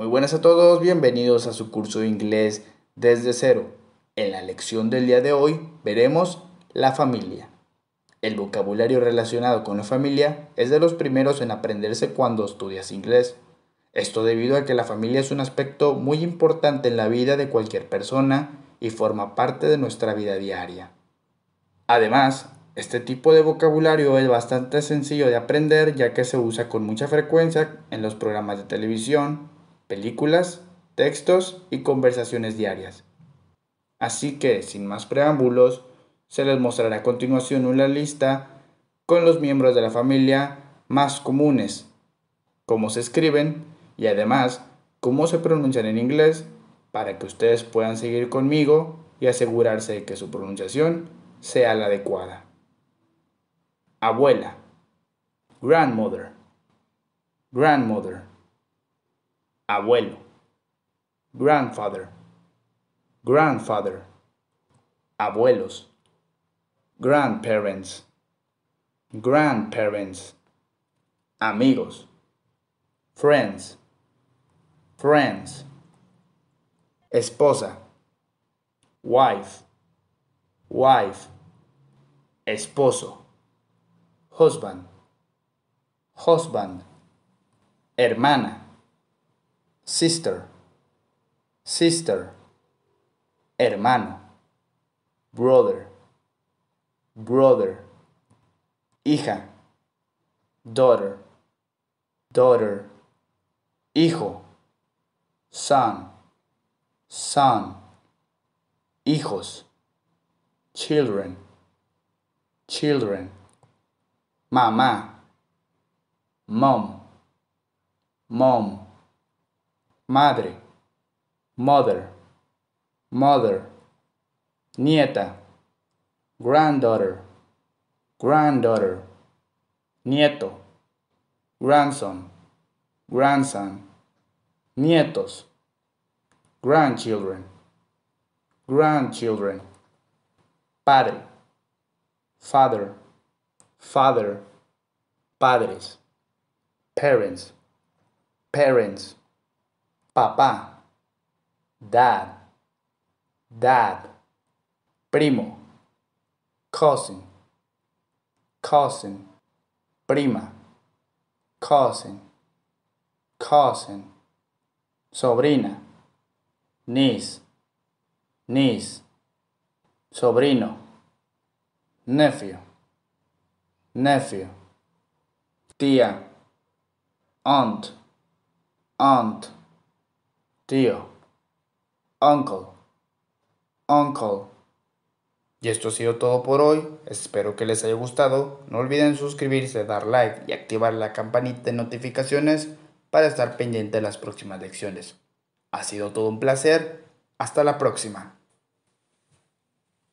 Muy buenas a todos, bienvenidos a su curso de inglés desde cero. En la lección del día de hoy veremos la familia. El vocabulario relacionado con la familia es de los primeros en aprenderse cuando estudias inglés. Esto debido a que la familia es un aspecto muy importante en la vida de cualquier persona y forma parte de nuestra vida diaria. Además, este tipo de vocabulario es bastante sencillo de aprender ya que se usa con mucha frecuencia en los programas de televisión, películas, textos y conversaciones diarias. Así que, sin más preámbulos, se les mostrará a continuación una lista con los miembros de la familia más comunes, cómo se escriben y además cómo se pronuncian en inglés para que ustedes puedan seguir conmigo y asegurarse de que su pronunciación sea la adecuada. Abuela, grandmother, grandmother abuelo, grandfather, grandfather, abuelos, grandparents, grandparents, amigos, friends, friends, esposa, wife, wife, esposo, husband, husband, hermana, sister, sister, hermano, brother, brother, hija, daughter, daughter, hijo, son, son, hijos, children, children, mamá, mom, mom madre, mother, mother, nieta, granddaughter, granddaughter, nieto, grandson, grandson, nietos, grandchildren, grandchildren, padre, father, father, padres, parents, parents papá, dad, dad, primo, cousin, cousin, prima, cousin, cousin, sobrina, niece, niece, sobrino, nephew, nephew, tía, aunt, aunt tío, uncle, uncle. Y esto ha sido todo por hoy, espero que les haya gustado, no olviden suscribirse, dar like y activar la campanita de notificaciones para estar pendiente de las próximas lecciones. Ha sido todo un placer, hasta la próxima.